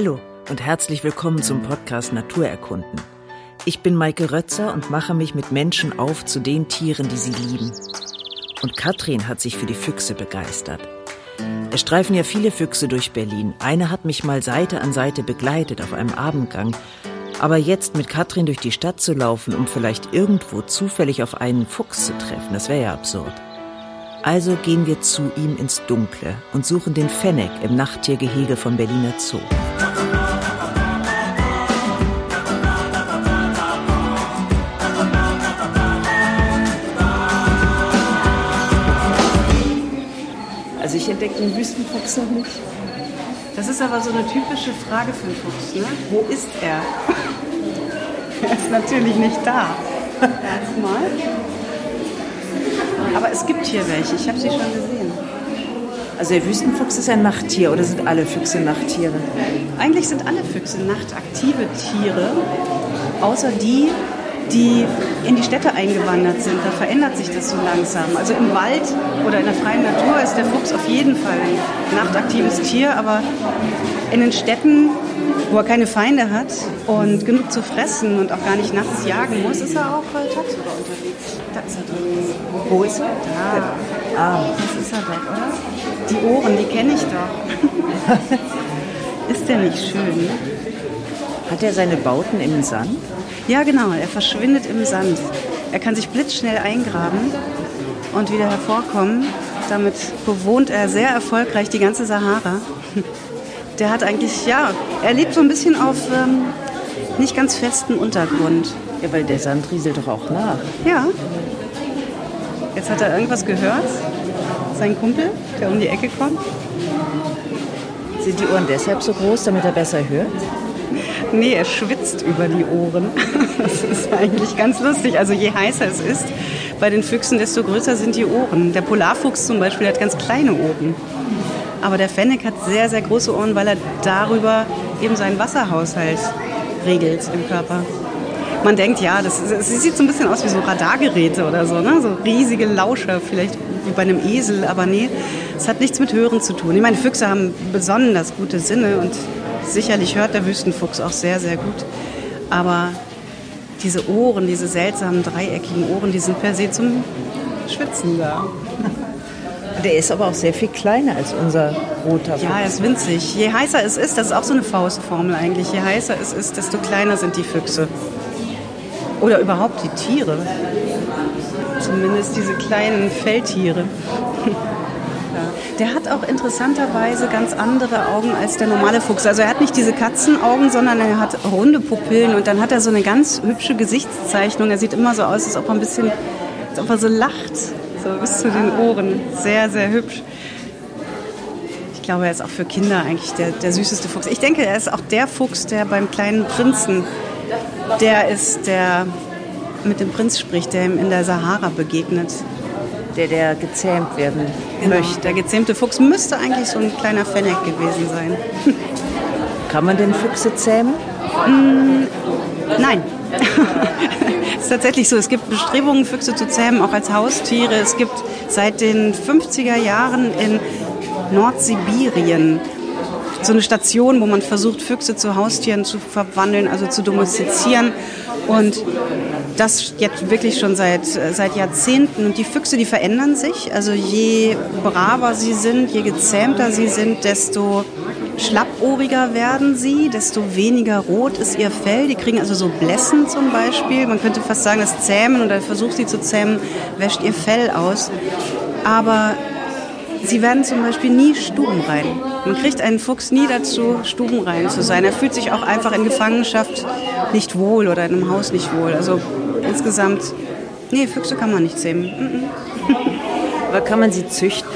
Hallo und herzlich willkommen zum Podcast Naturerkunden. Ich bin Maike Rötzer und mache mich mit Menschen auf zu den Tieren, die sie lieben. Und Katrin hat sich für die Füchse begeistert. Es streifen ja viele Füchse durch Berlin. Eine hat mich mal Seite an Seite begleitet auf einem Abendgang. Aber jetzt mit Katrin durch die Stadt zu laufen, um vielleicht irgendwo zufällig auf einen Fuchs zu treffen, das wäre ja absurd. Also gehen wir zu ihm ins Dunkle und suchen den Fennec im Nachttiergehege vom Berliner Zoo. Ich entdecke den Wüstenfuchs noch nicht. Das ist aber so eine typische Frage für einen Fuchs. Ne? Wo ist er? er ist natürlich nicht da. Erstmal. Aber es gibt hier welche. Ich habe sie schon gesehen. Also der Wüstenfuchs ist ein Nachttier oder sind alle Füchse Nachttiere? Eigentlich sind alle Füchse nachtaktive Tiere, außer die, die in die Städte eingewandert sind. Da verändert sich das so langsam. Also im Wald oder in der freien Natur ist der Fuchs auf jeden Fall ein nachtaktives Tier, aber in den Städten, wo er keine Feinde hat und genug zu fressen und auch gar nicht nachts jagen muss, ist er auch äh, tagsüber unterwegs. Da ist er doch. Wo ist er? Da. Ah. Das ist er doch, oder? Die Ohren, die kenne ich doch. ist der nicht schön? Hat er seine Bauten im Sand? Ja, genau. Er verschwindet im Sand. Er kann sich blitzschnell eingraben und wieder hervorkommen. Damit bewohnt er sehr erfolgreich die ganze Sahara. Der hat eigentlich, ja, er lebt so ein bisschen auf ähm, nicht ganz festen Untergrund. Ja, weil der Sand rieselt doch auch nach. Ja. Jetzt hat er irgendwas gehört. Sein Kumpel, der um die Ecke kommt. Sind die Ohren deshalb so groß, damit er besser hört? Nee, er schwitzt über die Ohren. Das ist eigentlich ganz lustig. Also je heißer es ist bei den Füchsen, desto größer sind die Ohren. Der Polarfuchs zum Beispiel hat ganz kleine Ohren. Aber der Fennec hat sehr, sehr große Ohren, weil er darüber eben seinen Wasserhaushalt regelt im Körper. Man denkt, ja, das, das sieht so ein bisschen aus wie so Radargeräte oder so, ne? so riesige Lauscher, vielleicht wie bei einem Esel, aber nee, es hat nichts mit Hören zu tun. Ich meine, Füchse haben besonders gute Sinne und sicherlich hört der Wüstenfuchs auch sehr, sehr gut. Aber diese Ohren, diese seltsamen dreieckigen Ohren, die sind per se zum Schwitzen da. Der ist aber auch sehr viel kleiner als unser roter Fuchs. Ja, er ist winzig. Je heißer es ist, das ist auch so eine Faustformel eigentlich, je heißer es ist, desto kleiner sind die Füchse. Oder überhaupt die Tiere. Zumindest diese kleinen Feldtiere. Der hat auch interessanterweise ganz andere Augen als der normale Fuchs. Also er hat nicht diese Katzenaugen, sondern er hat runde Pupillen und dann hat er so eine ganz hübsche Gesichtszeichnung. Er sieht immer so aus, als ob er ein bisschen, als ob er so lacht, so bis zu den Ohren. Sehr, sehr hübsch. Ich glaube, er ist auch für Kinder eigentlich der, der süßeste Fuchs. Ich denke, er ist auch der Fuchs, der beim kleinen Prinzen, der ist, der mit dem Prinz spricht, der ihm in der Sahara begegnet der, der gezähmt werden genau. möchte. Der gezähmte Fuchs müsste eigentlich so ein kleiner Fennec gewesen sein. Kann man denn Füchse zähmen? Mm, nein. es ist tatsächlich so, es gibt Bestrebungen, Füchse zu zähmen, auch als Haustiere. Es gibt seit den 50er Jahren in Nordsibirien so eine Station, wo man versucht, Füchse zu Haustieren zu verwandeln, also zu domestizieren. Und das jetzt wirklich schon seit, seit Jahrzehnten. Und die Füchse, die verändern sich. Also je braver sie sind, je gezähmter sie sind, desto schlappohriger werden sie, desto weniger rot ist ihr Fell. Die kriegen also so Blässen zum Beispiel. Man könnte fast sagen, das Zähmen oder versucht sie zu zähmen, wäscht ihr Fell aus. Aber sie werden zum Beispiel nie stubenrein. Man kriegt einen Fuchs nie dazu, stubenrein zu sein. Er fühlt sich auch einfach in Gefangenschaft nicht wohl oder in einem Haus nicht wohl. Also insgesamt, nee, Füchse kann man nicht zähmen. Aber kann man sie züchten?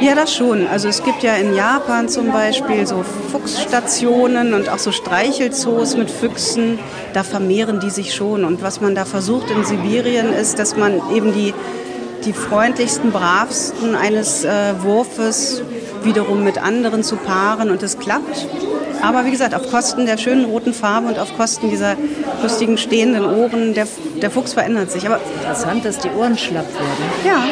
Ja, das schon. Also es gibt ja in Japan zum Beispiel so Fuchsstationen und auch so Streichelzoos mit Füchsen. Da vermehren die sich schon. Und was man da versucht in Sibirien ist, dass man eben die, die freundlichsten, bravsten eines äh, Wurfes wiederum mit anderen zu paaren und es klappt. Aber wie gesagt, auf Kosten der schönen roten Farbe und auf Kosten dieser lustigen stehenden Ohren, der, der Fuchs verändert sich. Aber Interessant, dass die Ohren schlapp werden. Ja.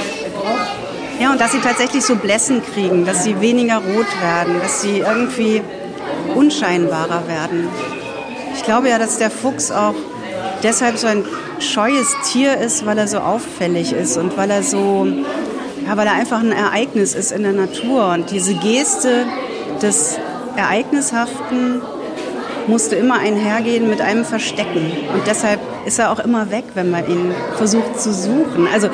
Ja, und dass sie tatsächlich so Blässen kriegen, dass sie weniger rot werden, dass sie irgendwie unscheinbarer werden. Ich glaube ja, dass der Fuchs auch deshalb so ein scheues Tier ist, weil er so auffällig ist und weil er so, ja, weil er einfach ein Ereignis ist in der Natur. Und diese Geste des Ereignishaften musste immer einhergehen mit einem Verstecken. Und deshalb ist er auch immer weg, wenn man ihn versucht zu suchen. Also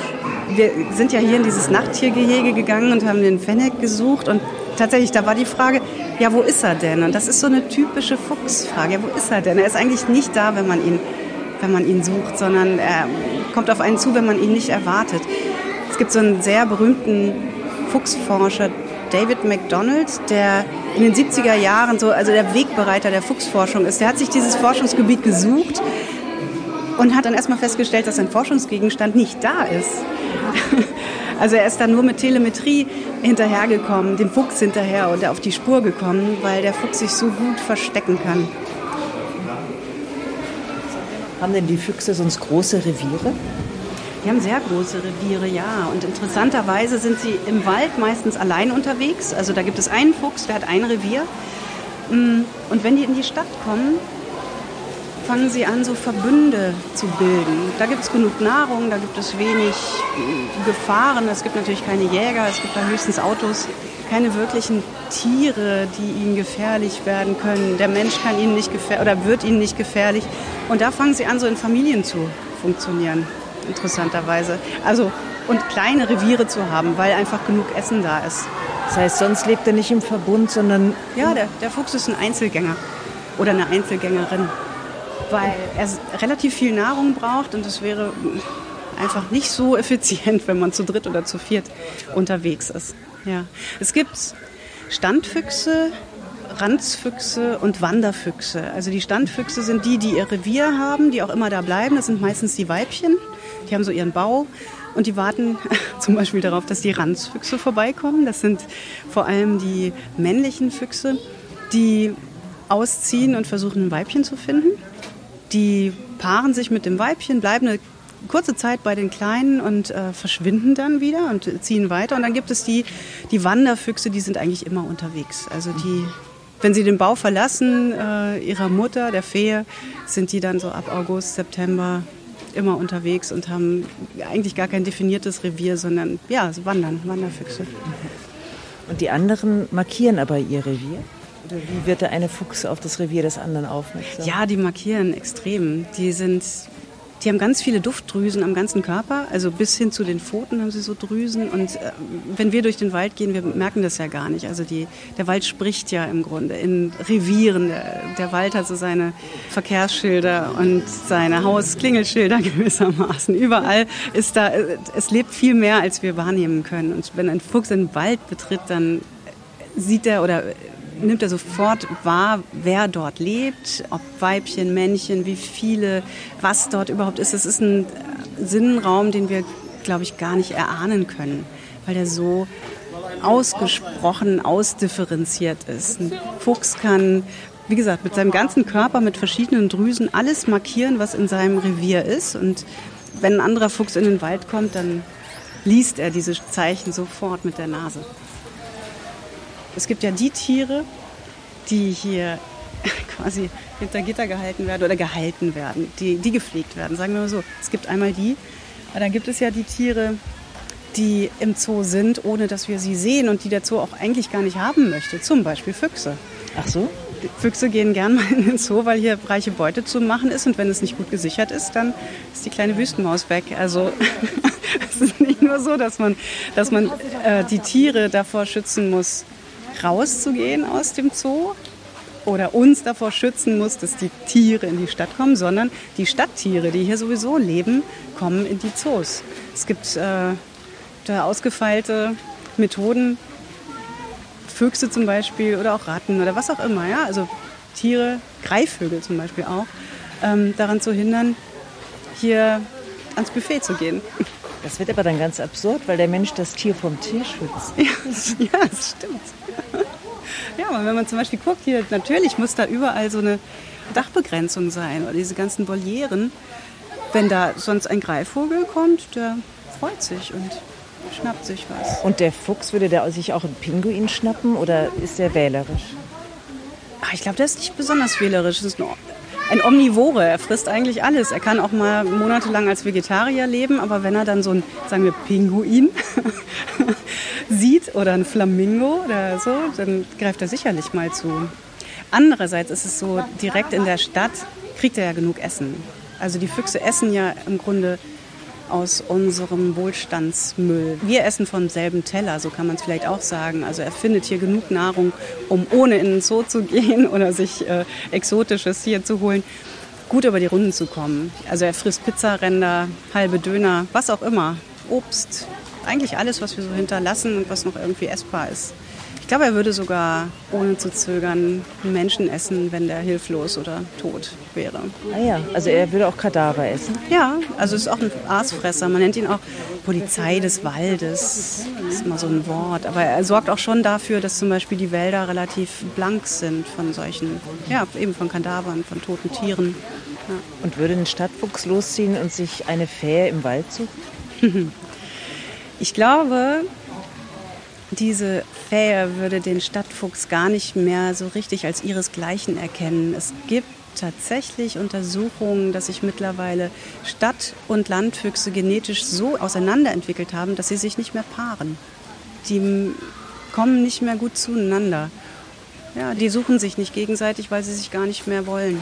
wir sind ja hier in dieses Nachttiergehege gegangen und haben den Fennec gesucht und tatsächlich, da war die Frage, ja, wo ist er denn? Und das ist so eine typische Fuchsfrage. Ja, wo ist er denn? Er ist eigentlich nicht da, wenn man ihn, wenn man ihn sucht, sondern er kommt auf einen zu, wenn man ihn nicht erwartet. Es gibt so einen sehr berühmten Fuchsforscher, David MacDonald, der in den 70er Jahren so, also der Wegbereiter der Fuchsforschung ist. Der hat sich dieses Forschungsgebiet gesucht und hat dann erstmal festgestellt, dass sein Forschungsgegenstand nicht da ist. Also er ist dann nur mit Telemetrie hinterhergekommen, dem Fuchs hinterher und auf die Spur gekommen, weil der Fuchs sich so gut verstecken kann. Haben denn die Füchse sonst große Reviere? Die haben sehr große Reviere, ja. Und interessanterweise sind sie im Wald meistens allein unterwegs. Also da gibt es einen Fuchs, der hat ein Revier. Mm, und wenn die in die Stadt kommen, fangen sie an, so Verbünde zu bilden. Da gibt es genug Nahrung, da gibt es wenig mm, Gefahren. Es gibt natürlich keine Jäger, es gibt da höchstens Autos, keine wirklichen Tiere, die ihnen gefährlich werden können. Der Mensch kann ihnen nicht gefährlich oder wird ihnen nicht gefährlich. Und da fangen sie an, so in Familien zu funktionieren interessanterweise. Also und kleine Reviere zu haben, weil einfach genug Essen da ist. Das heißt, sonst lebt er nicht im Verbund, sondern... Ja, der, der Fuchs ist ein Einzelgänger oder eine Einzelgängerin, weil er relativ viel Nahrung braucht und es wäre einfach nicht so effizient, wenn man zu dritt oder zu viert unterwegs ist. Ja. Es gibt Standfüchse, Ranzfüchse und Wanderfüchse. Also die Standfüchse sind die, die ihr Revier haben, die auch immer da bleiben. Das sind meistens die Weibchen. Die haben so ihren Bau und die warten zum Beispiel darauf, dass die Ranzfüchse vorbeikommen. Das sind vor allem die männlichen Füchse, die ausziehen und versuchen, ein Weibchen zu finden. Die paaren sich mit dem Weibchen, bleiben eine kurze Zeit bei den Kleinen und äh, verschwinden dann wieder und ziehen weiter. Und dann gibt es die, die Wanderfüchse, die sind eigentlich immer unterwegs. Also die, wenn sie den Bau verlassen, äh, ihrer Mutter, der Fee, sind die dann so ab August, September immer unterwegs und haben eigentlich gar kein definiertes Revier, sondern ja, wandern, Wanderfüchse. Und die anderen markieren aber ihr Revier? Oder wie wird der eine Fuchs auf das Revier des anderen aufmerksam? Ja, die markieren extrem. Die sind die haben ganz viele Duftdrüsen am ganzen Körper, also bis hin zu den Pfoten haben sie so Drüsen. Und äh, wenn wir durch den Wald gehen, wir merken das ja gar nicht. Also die, der Wald spricht ja im Grunde in Revieren. Der, der Wald hat so seine Verkehrsschilder und seine Hausklingelschilder gewissermaßen. Überall ist da, äh, es lebt viel mehr, als wir wahrnehmen können. Und wenn ein Fuchs den Wald betritt, dann sieht er oder nimmt er sofort wahr, wer dort lebt, ob Weibchen, Männchen, wie viele, was dort überhaupt ist. Es ist ein Sinnenraum, den wir, glaube ich, gar nicht erahnen können, weil der so ausgesprochen ausdifferenziert ist. Ein Fuchs kann, wie gesagt, mit seinem ganzen Körper, mit verschiedenen Drüsen alles markieren, was in seinem Revier ist. Und wenn ein anderer Fuchs in den Wald kommt, dann liest er diese Zeichen sofort mit der Nase. Es gibt ja die Tiere, die hier quasi hinter Gitter gehalten werden oder gehalten werden, die, die gepflegt werden, sagen wir mal so. Es gibt einmal die, aber dann gibt es ja die Tiere, die im Zoo sind, ohne dass wir sie sehen und die der Zoo auch eigentlich gar nicht haben möchte. Zum Beispiel Füchse. Ach so? Füchse gehen gern mal in den Zoo, weil hier reiche Beute zu machen ist und wenn es nicht gut gesichert ist, dann ist die kleine Wüstenmaus weg. Also es ist nicht nur so, dass man, dass man äh, die Tiere davor schützen muss, rauszugehen aus dem Zoo oder uns davor schützen muss, dass die Tiere in die Stadt kommen, sondern die Stadttiere, die hier sowieso leben, kommen in die Zoos. Es gibt äh, da ausgefeilte Methoden, Füchse zum Beispiel oder auch Ratten oder was auch immer, ja, also Tiere, Greifvögel zum Beispiel auch, ähm, daran zu hindern, hier ans Buffet zu gehen. Das wird aber dann ganz absurd, weil der Mensch das Tier vom Tier schützt. Ja, ja das stimmt. Ja, aber wenn man zum Beispiel guckt, hier natürlich muss da überall so eine Dachbegrenzung sein oder diese ganzen Volieren. Wenn da sonst ein Greifvogel kommt, der freut sich und schnappt sich was. Und der Fuchs, würde der sich auch einen Pinguin schnappen oder ist der wählerisch? Ach, ich glaube, der ist nicht besonders wählerisch. Das ist ein Omnivore. Er frisst eigentlich alles. Er kann auch mal monatelang als Vegetarier leben, aber wenn er dann so ein, sagen wir, Pinguin sieht oder ein Flamingo oder so, dann greift er sicherlich mal zu. Andererseits ist es so, direkt in der Stadt kriegt er ja genug Essen. Also die Füchse essen ja im Grunde aus unserem Wohlstandsmüll. Wir essen vom selben Teller, so kann man es vielleicht auch sagen. Also er findet hier genug Nahrung, um ohne in den Zoo zu gehen oder sich äh, Exotisches hier zu holen, gut über die Runden zu kommen. Also er frisst Pizzaränder, halbe Döner, was auch immer. Obst, eigentlich alles, was wir so hinterlassen und was noch irgendwie essbar ist glaube, er würde sogar ohne zu zögern Menschen essen, wenn der hilflos oder tot wäre. Ah ja, also er würde auch Kadaver essen? Ja, also ist auch ein Aasfresser. Man nennt ihn auch Polizei des Waldes. Das ist immer so ein Wort. Aber er sorgt auch schon dafür, dass zum Beispiel die Wälder relativ blank sind von solchen, ja, eben von Kadavern, von toten Tieren. Ja. Und würde ein Stadtfuchs losziehen und sich eine Fähe im Wald suchen? Ich glaube, diese Fähe würde den Stadtfuchs gar nicht mehr so richtig als ihresgleichen erkennen. Es gibt tatsächlich Untersuchungen, dass sich mittlerweile Stadt- und Landfüchse genetisch so auseinanderentwickelt haben, dass sie sich nicht mehr paaren. Die kommen nicht mehr gut zueinander. Ja, die suchen sich nicht gegenseitig, weil sie sich gar nicht mehr wollen.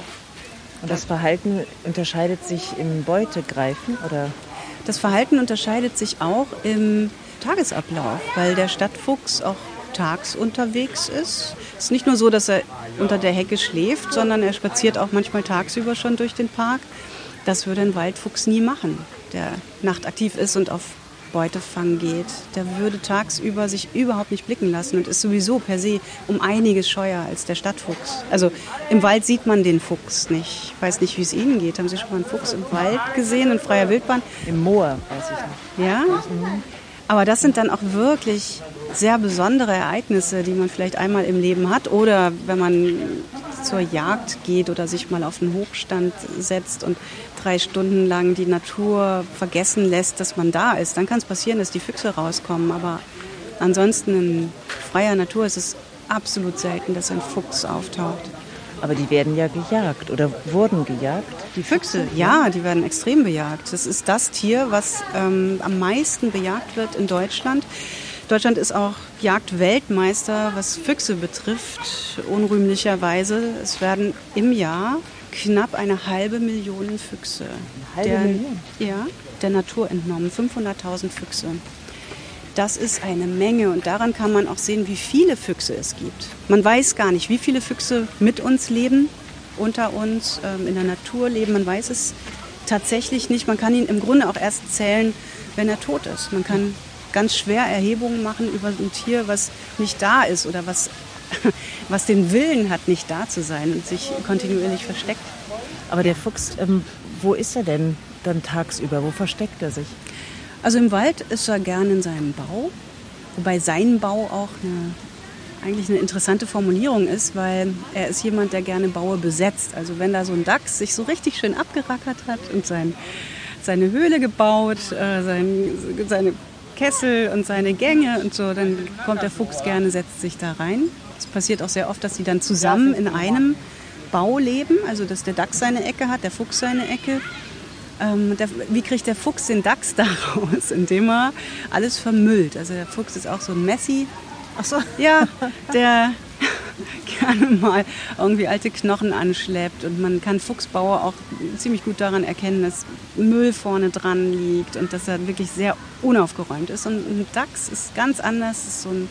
Und das Verhalten unterscheidet sich im Beutegreifen oder? Das Verhalten unterscheidet sich auch im Tagesablauf, weil der Stadtfuchs auch tags unterwegs ist. Es ist nicht nur so, dass er unter der Hecke schläft, sondern er spaziert auch manchmal tagsüber schon durch den Park. Das würde ein Waldfuchs nie machen, der nachtaktiv ist und auf Beutefang geht. Der würde tagsüber sich überhaupt nicht blicken lassen und ist sowieso per se um einiges scheuer als der Stadtfuchs. Also im Wald sieht man den Fuchs nicht. Ich weiß nicht, wie es Ihnen geht. Haben Sie schon mal einen Fuchs im Wald gesehen, in freier Wildbahn? Im Moor, weiß ich nicht. Ja? Mhm. Aber das sind dann auch wirklich sehr besondere Ereignisse, die man vielleicht einmal im Leben hat oder wenn man zur Jagd geht oder sich mal auf den Hochstand setzt und drei Stunden lang die Natur vergessen lässt, dass man da ist, dann kann es passieren, dass die Füchse rauskommen. Aber ansonsten in freier Natur ist es absolut selten, dass ein Fuchs auftaucht. Aber die werden ja gejagt oder wurden gejagt. Die Füchse, ja, die werden extrem bejagt. Das ist das Tier, was ähm, am meisten bejagt wird in Deutschland. Deutschland ist auch Jagdweltmeister, was Füchse betrifft, unrühmlicherweise. Es werden im Jahr knapp eine halbe Million Füchse. Eine halbe der, Million? Ja, der Natur entnommen. 500.000 Füchse. Das ist eine Menge und daran kann man auch sehen, wie viele Füchse es gibt. Man weiß gar nicht, wie viele Füchse mit uns leben, unter uns, ähm, in der Natur leben. Man weiß es tatsächlich nicht. Man kann ihn im Grunde auch erst zählen, wenn er tot ist. Man kann ganz schwer Erhebungen machen über ein Tier, was nicht da ist oder was, was den Willen hat, nicht da zu sein und sich kontinuierlich versteckt. Aber der Fuchs, ähm, wo ist er denn dann tagsüber? Wo versteckt er sich? Also im Wald ist er gerne in seinem Bau, wobei sein Bau auch eine, eigentlich eine interessante Formulierung ist, weil er ist jemand, der gerne Baue besetzt. Also wenn da so ein Dachs sich so richtig schön abgerackert hat und sein, seine Höhle gebaut, äh, sein, seine Kessel und seine Gänge und so, dann kommt der Fuchs gerne, setzt sich da rein. Es passiert auch sehr oft, dass sie dann zusammen in einem Bau leben, also dass der Dachs seine Ecke hat, der Fuchs seine Ecke. Ähm, der, wie kriegt der Fuchs den Dachs daraus? Indem er alles vermüllt. Also der Fuchs ist auch so ein Messi. Ach so. Ja, der gerne mal irgendwie alte Knochen anschleppt. Und man kann Fuchsbauer auch ziemlich gut daran erkennen, dass Müll vorne dran liegt und dass er wirklich sehr unaufgeräumt ist. Und ein Dachs ist ganz anders, ist so ein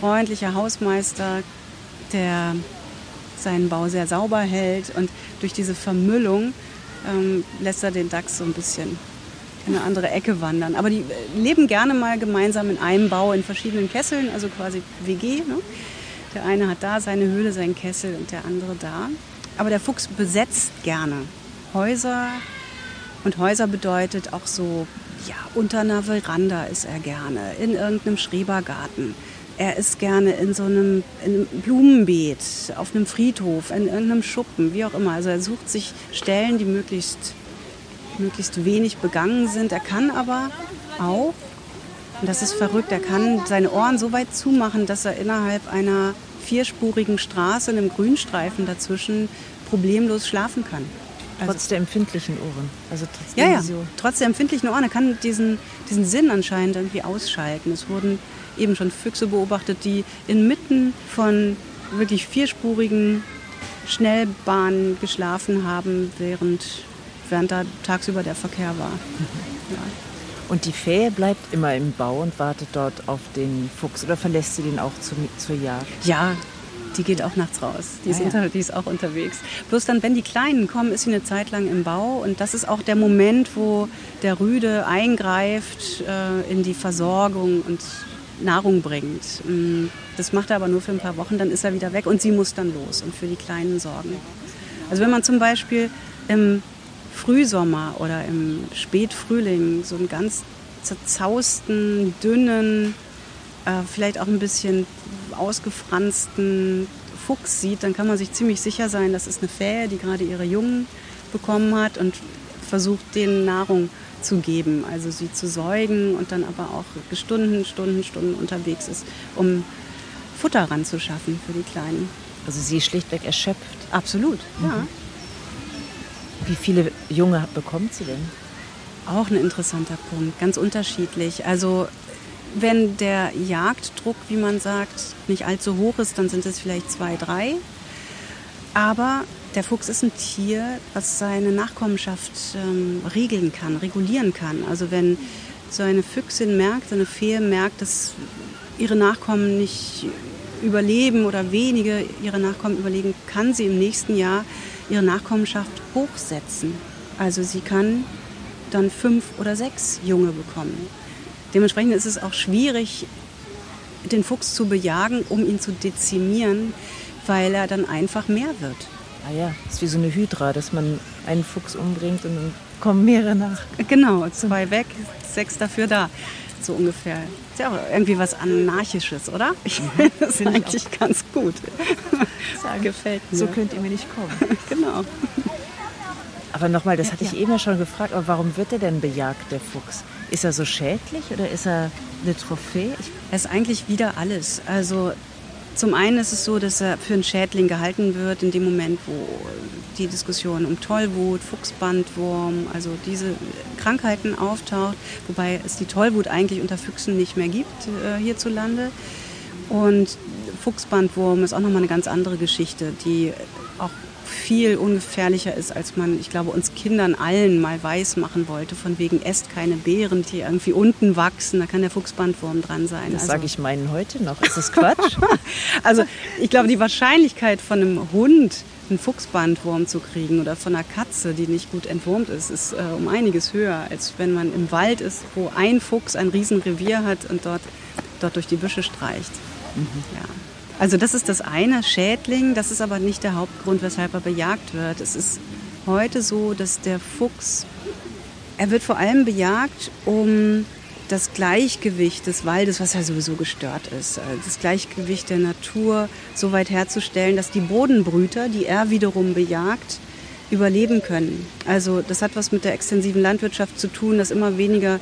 freundlicher Hausmeister, der seinen Bau sehr sauber hält und durch diese Vermüllung ähm, lässt er den Dachs so ein bisschen in eine andere Ecke wandern. Aber die leben gerne mal gemeinsam in einem Bau in verschiedenen Kesseln, also quasi WG. Ne? Der eine hat da seine Höhle, seinen Kessel und der andere da. Aber der Fuchs besetzt gerne Häuser. Und Häuser bedeutet auch so, ja, unter einer Veranda ist er gerne, in irgendeinem Schrebergarten. Er ist gerne in so einem, in einem Blumenbeet, auf einem Friedhof, in irgendeinem Schuppen, wie auch immer. Also er sucht sich Stellen, die möglichst, möglichst wenig begangen sind. Er kann aber auch und das ist verrückt. Er kann seine Ohren so weit zumachen, dass er innerhalb einer vierspurigen Straße, einem Grünstreifen dazwischen, problemlos schlafen kann. Also trotz der empfindlichen Ohren. Also trotz ja, ja, trotz der empfindlichen Ohren. Er kann diesen, diesen Sinn anscheinend irgendwie ausschalten. Es wurden eben schon Füchse beobachtet, die inmitten von wirklich vierspurigen Schnellbahnen geschlafen haben, während, während da tagsüber der Verkehr war. Ja. Und die Fähe bleibt immer im Bau und wartet dort auf den Fuchs oder verlässt sie den auch zu, zur Jagd? Ja, die geht auch nachts raus. Die ist, ah, ja. unter, die ist auch unterwegs. Bloß dann, wenn die Kleinen kommen, ist sie eine Zeit lang im Bau. Und das ist auch der Moment, wo der Rüde eingreift äh, in die Versorgung und Nahrung bringt. Mm, das macht er aber nur für ein paar Wochen, dann ist er wieder weg und sie muss dann los und für die Kleinen sorgen. Also wenn man zum Beispiel im Frühsommer oder im Spätfrühling so einen ganz zerzausten, dünnen, äh, vielleicht auch ein bisschen ausgefransten Fuchs sieht, dann kann man sich ziemlich sicher sein, das ist eine Fähe, die gerade ihre Jungen bekommen hat und versucht, denen Nahrung zu geben, also sie zu säugen und dann aber auch Stunden, Stunden, Stunden unterwegs ist, um Futter ranzuschaffen für die Kleinen. Also sie ist schlichtweg erschöpft. Absolut, mhm. ja. Wie viele Junge bekommt sie denn? Auch ein interessanter Punkt, ganz unterschiedlich. Also wenn der Jagddruck, wie man sagt, nicht allzu hoch ist, dann sind es vielleicht zwei, drei. Aber der Fuchs ist ein Tier, was seine Nachkommenschaft ähm, regeln kann, regulieren kann. Also wenn so eine Füchsin merkt, eine Fee merkt, dass ihre Nachkommen nicht überleben oder wenige ihre Nachkommen überleben, kann sie im nächsten Jahr ihre Nachkommenschaft hochsetzen. Also sie kann dann fünf oder sechs Junge bekommen. Dementsprechend ist es auch schwierig, den Fuchs zu bejagen, um ihn zu dezimieren, weil er dann einfach mehr wird. Ah ja, das ist wie so eine Hydra, dass man einen Fuchs umbringt und dann kommen mehrere nach. Genau, zwei weg, sechs dafür da. So ungefähr. Ist ja auch irgendwie was Anarchisches, oder? Ich mhm, finde das eigentlich ganz gut. Das gefällt mir. So könnt ihr mir nicht kommen. genau. Aber nochmal, das hatte ich eben ja schon gefragt, aber warum wird er denn bejagt, der Fuchs? Ist er so schädlich oder ist er eine Trophäe? Ich er ist eigentlich wieder alles. Also zum einen ist es so, dass er für einen Schädling gehalten wird in dem Moment, wo die Diskussion um Tollwut, Fuchsbandwurm, also diese Krankheiten auftaucht, wobei es die Tollwut eigentlich unter Füchsen nicht mehr gibt äh, hierzulande. Und Fuchsbandwurm ist auch nochmal eine ganz andere Geschichte, die auch viel ungefährlicher ist, als man, ich glaube, uns Kindern allen mal weiß machen wollte, von wegen esst keine Beeren, die irgendwie unten wachsen, da kann der Fuchsbandwurm dran sein. Das also, sage ich meinen heute noch. Ist das Quatsch? also ich glaube, die Wahrscheinlichkeit von einem Hund einen Fuchsbandwurm zu kriegen oder von einer Katze, die nicht gut entwurmt ist, ist äh, um einiges höher, als wenn man im Wald ist, wo ein Fuchs ein Riesenrevier hat und dort, dort durch die Büsche streicht. Mhm. Ja. Also das ist das eine, Schädling, das ist aber nicht der Hauptgrund, weshalb er bejagt wird. Es ist heute so, dass der Fuchs, er wird vor allem bejagt, um das Gleichgewicht des Waldes, was ja sowieso gestört ist, äh, das Gleichgewicht der Natur so weit herzustellen, dass die Bodenbrüter, die er wiederum bejagt, überleben können. Also das hat was mit der extensiven Landwirtschaft zu tun, dass immer weniger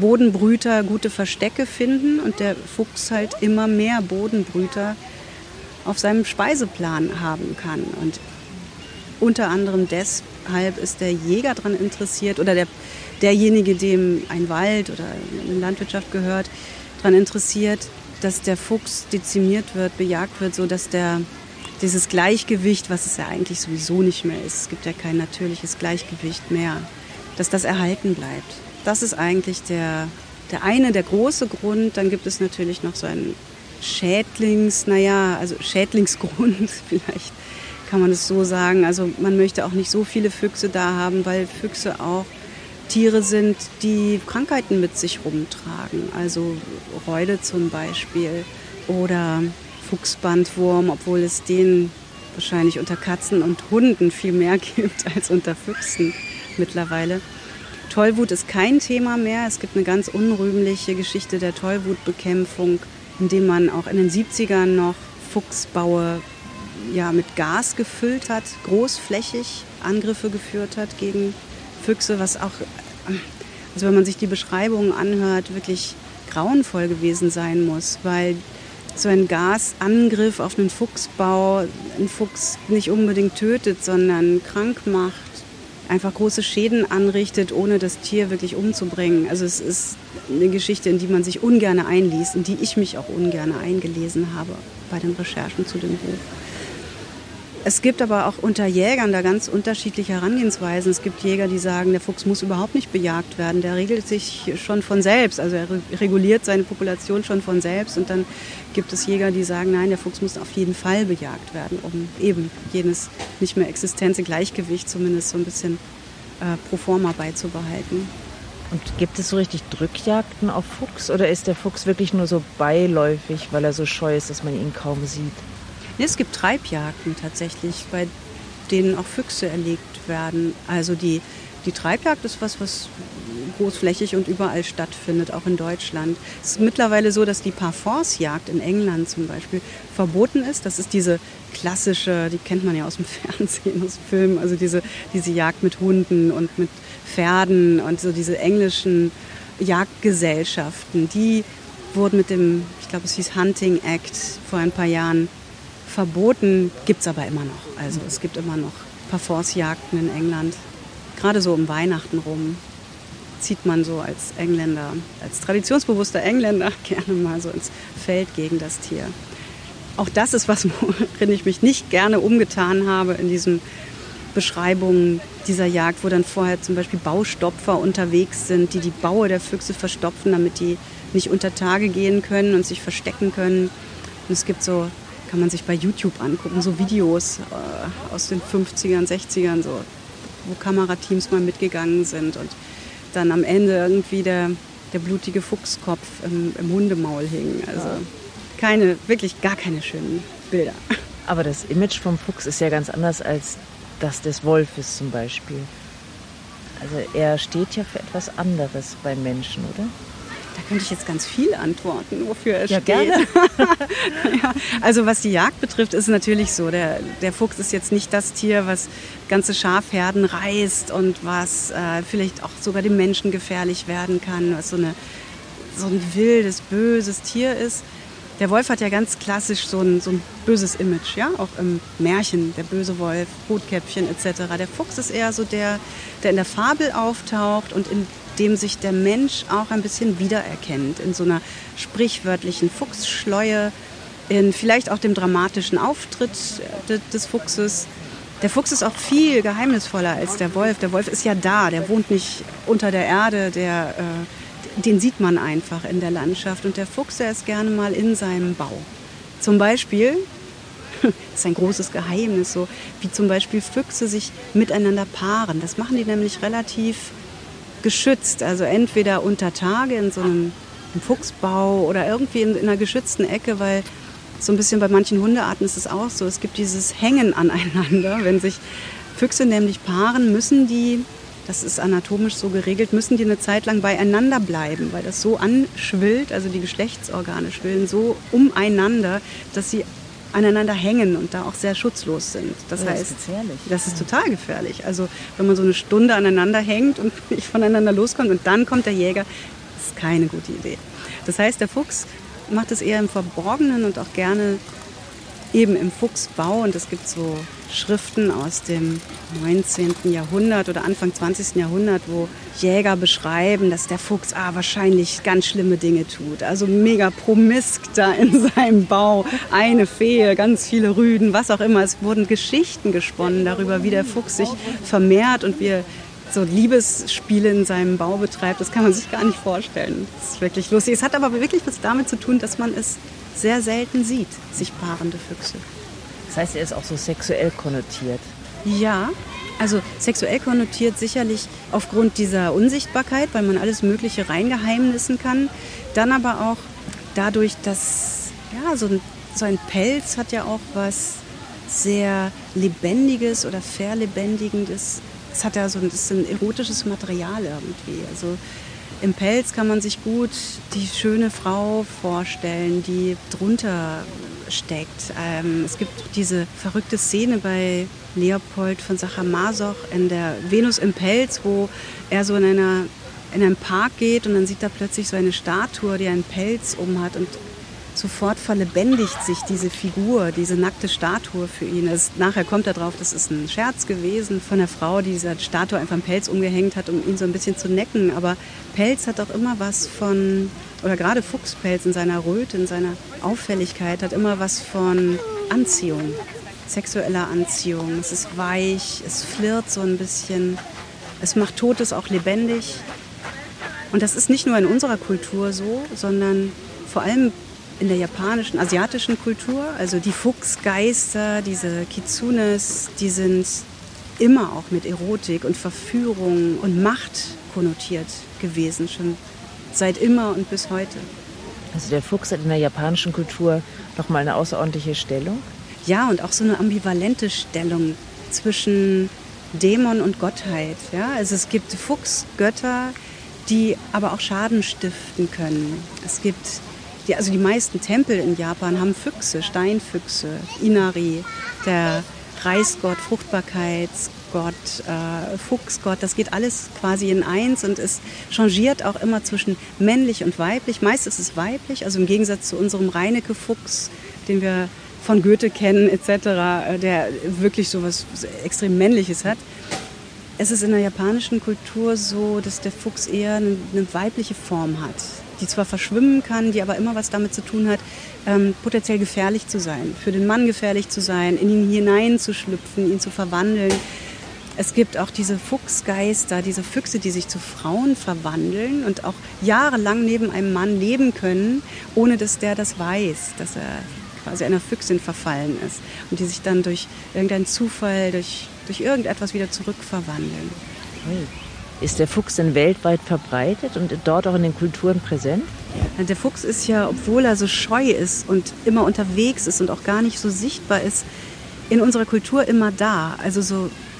Bodenbrüter gute Verstecke finden und der Fuchs halt immer mehr Bodenbrüter auf seinem Speiseplan haben kann. Und unter anderem deshalb ist der Jäger daran interessiert oder der, derjenige, dem ein Wald oder eine Landwirtschaft gehört, daran interessiert, dass der Fuchs dezimiert wird, bejagt wird, sodass der, dieses Gleichgewicht, was es ja eigentlich sowieso nicht mehr ist, es gibt ja kein natürliches Gleichgewicht mehr, dass das erhalten bleibt. Das ist eigentlich der, der eine, der große Grund. Dann gibt es natürlich noch so einen Schädlings, naja, also Schädlingsgrund vielleicht kann man es so sagen. Also man möchte auch nicht so viele Füchse da haben, weil Füchse auch Tiere sind, die Krankheiten mit sich rumtragen. Also Reude zum Beispiel oder Fuchsbandwurm, obwohl es den wahrscheinlich unter Katzen und Hunden viel mehr gibt als unter Füchsen mittlerweile. Tollwut ist kein Thema mehr. Es gibt eine ganz unrühmliche Geschichte der Tollwutbekämpfung, indem man auch in den 70ern noch Fuchsbaue ja, mit Gas gefüllt hat, großflächig Angriffe geführt hat gegen Füchse, was auch, also wenn man sich die Beschreibungen anhört, wirklich grauenvoll gewesen sein muss, weil so ein Gasangriff auf einen Fuchsbau einen Fuchs nicht unbedingt tötet, sondern krank macht, einfach große Schäden anrichtet, ohne das Tier wirklich umzubringen. Also es ist eine Geschichte, in die man sich ungern einliest, in die ich mich auch ungern eingelesen habe bei den Recherchen zu dem Buch. Es gibt aber auch unter Jägern da ganz unterschiedliche Herangehensweisen. Es gibt Jäger, die sagen, der Fuchs muss überhaupt nicht bejagt werden. Der regelt sich schon von selbst. Also er reguliert seine Population schon von selbst. Und dann gibt es Jäger, die sagen, nein, der Fuchs muss auf jeden Fall bejagt werden, um eben jenes nicht mehr existente Gleichgewicht zumindest so ein bisschen äh, pro forma beizubehalten. Und gibt es so richtig Drückjagden auf Fuchs oder ist der Fuchs wirklich nur so beiläufig, weil er so scheu ist, dass man ihn kaum sieht? Es gibt Treibjagden tatsächlich, bei denen auch Füchse erlegt werden. Also die, die Treibjagd ist was, was großflächig und überall stattfindet, auch in Deutschland. Es ist mittlerweile so, dass die Parforce-Jagd in England zum Beispiel verboten ist. Das ist diese klassische, die kennt man ja aus dem Fernsehen, aus Filmen, also diese, diese Jagd mit Hunden und mit Pferden und so diese englischen Jagdgesellschaften, die wurden mit dem, ich glaube es hieß Hunting Act vor ein paar Jahren verboten, gibt es aber immer noch. Also es gibt immer noch Parforce-Jagden in England. Gerade so um Weihnachten rum zieht man so als Engländer, als traditionsbewusster Engländer gerne mal so ins Feld gegen das Tier. Auch das ist was, worin ich mich nicht gerne umgetan habe in diesen Beschreibungen dieser Jagd, wo dann vorher zum Beispiel Baustopfer unterwegs sind, die die Baue der Füchse verstopfen, damit die nicht unter Tage gehen können und sich verstecken können. Und es gibt so kann man sich bei YouTube angucken, so Videos äh, aus den 50ern, 60ern, so, wo Kamerateams mal mitgegangen sind und dann am Ende irgendwie der, der blutige Fuchskopf im, im Hundemaul hing. Also keine, wirklich gar keine schönen Bilder. Aber das Image vom Fuchs ist ja ganz anders als das des Wolfes zum Beispiel. Also er steht ja für etwas anderes beim Menschen, oder? Da könnte ich jetzt ganz viel antworten, wofür er ja, steht. Gerne. ja, also was die Jagd betrifft, ist natürlich so. Der, der Fuchs ist jetzt nicht das Tier, was ganze Schafherden reißt und was äh, vielleicht auch sogar dem Menschen gefährlich werden kann, was so, eine, so ein wildes, böses Tier ist. Der Wolf hat ja ganz klassisch so ein, so ein böses Image, ja, auch im Märchen, der böse Wolf, Rotkäppchen etc. Der Fuchs ist eher so der, der in der Fabel auftaucht und in dem sich der Mensch auch ein bisschen wiedererkennt, in so einer sprichwörtlichen Fuchsschleue, in vielleicht auch dem dramatischen Auftritt des Fuchses. Der Fuchs ist auch viel geheimnisvoller als der Wolf. Der Wolf ist ja da, der wohnt nicht unter der Erde, der, äh, den sieht man einfach in der Landschaft. Und der Fuchs, der ist gerne mal in seinem Bau. Zum Beispiel, das ist ein großes Geheimnis, so wie zum Beispiel Füchse sich miteinander paaren. Das machen die nämlich relativ geschützt. Also entweder unter Tage in so einem, Fuchsbau oder irgendwie in, in, einer geschützten Ecke, weil so ein bisschen bei manchen Hundearten ist es auch so. Es gibt dieses Hängen aneinander. Wenn sich Füchse nämlich paaren, müssen die, das ist anatomisch so geregelt, müssen die eine Zeit lang beieinander bleiben, weil das so anschwillt, also die Geschlechtsorgane schwillen so umeinander, dass sie aneinander hängen und da auch sehr schutzlos sind. Das, das heißt, ist gefährlich. das ist total gefährlich. Also wenn man so eine Stunde aneinander hängt und nicht voneinander loskommt und dann kommt der Jäger, ist keine gute Idee. Das heißt, der Fuchs macht es eher im Verborgenen und auch gerne eben im Fuchsbau. Und es gibt so Schriften aus dem 19. Jahrhundert oder Anfang 20. Jahrhundert, wo Jäger beschreiben, dass der Fuchs ah, wahrscheinlich ganz schlimme Dinge tut. Also mega promisk da in seinem Bau. Eine Fee, ganz viele Rüden, was auch immer. Es wurden Geschichten gesponnen darüber, wie der Fuchs sich vermehrt und wie er so Liebesspiele in seinem Bau betreibt. Das kann man sich gar nicht vorstellen. Das ist wirklich lustig. Es hat aber wirklich was damit zu tun, dass man es sehr selten sieht, sich paarende Füchse. Das heißt, er ist auch so sexuell konnotiert. Ja, also sexuell konnotiert sicherlich aufgrund dieser Unsichtbarkeit, weil man alles Mögliche reingeheimnissen kann. Dann aber auch dadurch, dass ja, so ein, so ein Pelz hat ja auch was sehr Lebendiges oder Verlebendigendes. Es hat ja so ein, ist ein erotisches Material irgendwie. Also im Pelz kann man sich gut die schöne Frau vorstellen, die drunter steckt. Ähm, es gibt diese verrückte Szene bei Leopold von Sacher-Masoch in der Venus im Pelz, wo er so in, einer, in einem Park geht und dann sieht er plötzlich so eine Statue, die einen Pelz um hat und sofort verlebendigt sich diese Figur, diese nackte Statue für ihn. Es, nachher kommt er drauf, das ist ein Scherz gewesen von der Frau, die diese Statue einfach einen Pelz umgehängt hat, um ihn so ein bisschen zu necken. Aber Pelz hat auch immer was von, oder gerade Fuchspelz in seiner Röte, in seiner Auffälligkeit, hat immer was von Anziehung, sexueller Anziehung. Es ist weich, es flirrt so ein bisschen, es macht Totes auch lebendig. Und das ist nicht nur in unserer Kultur so, sondern vor allem in der japanischen, asiatischen Kultur. Also die Fuchsgeister, diese Kitsunes, die sind immer auch mit Erotik und Verführung und Macht konnotiert gewesen, schon seit immer und bis heute. Also der Fuchs hat in der japanischen Kultur nochmal eine außerordentliche Stellung? Ja, und auch so eine ambivalente Stellung zwischen Dämon und Gottheit. Ja? Also es gibt Fuchsgötter, die aber auch Schaden stiften können. Es gibt die, also die meisten Tempel in Japan haben Füchse, Steinfüchse, Inari, der Reisgott, Fruchtbarkeitsgott, äh, Fuchsgott, das geht alles quasi in eins und es changiert auch immer zwischen männlich und weiblich. Meist ist es weiblich, also im Gegensatz zu unserem Reinecke-Fuchs, den wir von Goethe kennen etc., äh, der wirklich so was extrem Männliches hat. Es ist in der japanischen Kultur so, dass der Fuchs eher eine, eine weibliche Form hat die zwar verschwimmen kann, die aber immer was damit zu tun hat, ähm, potenziell gefährlich zu sein, für den Mann gefährlich zu sein, in ihn hineinzuschlüpfen, ihn zu verwandeln. Es gibt auch diese Fuchsgeister, diese Füchse, die sich zu Frauen verwandeln und auch jahrelang neben einem Mann leben können, ohne dass der das weiß, dass er quasi einer Füchsin verfallen ist und die sich dann durch irgendeinen Zufall, durch, durch irgendetwas wieder zurückverwandeln. Ist der Fuchs denn weltweit verbreitet und dort auch in den Kulturen präsent? Der Fuchs ist ja, obwohl er so scheu ist und immer unterwegs ist und auch gar nicht so sichtbar ist, in unserer Kultur immer da. Also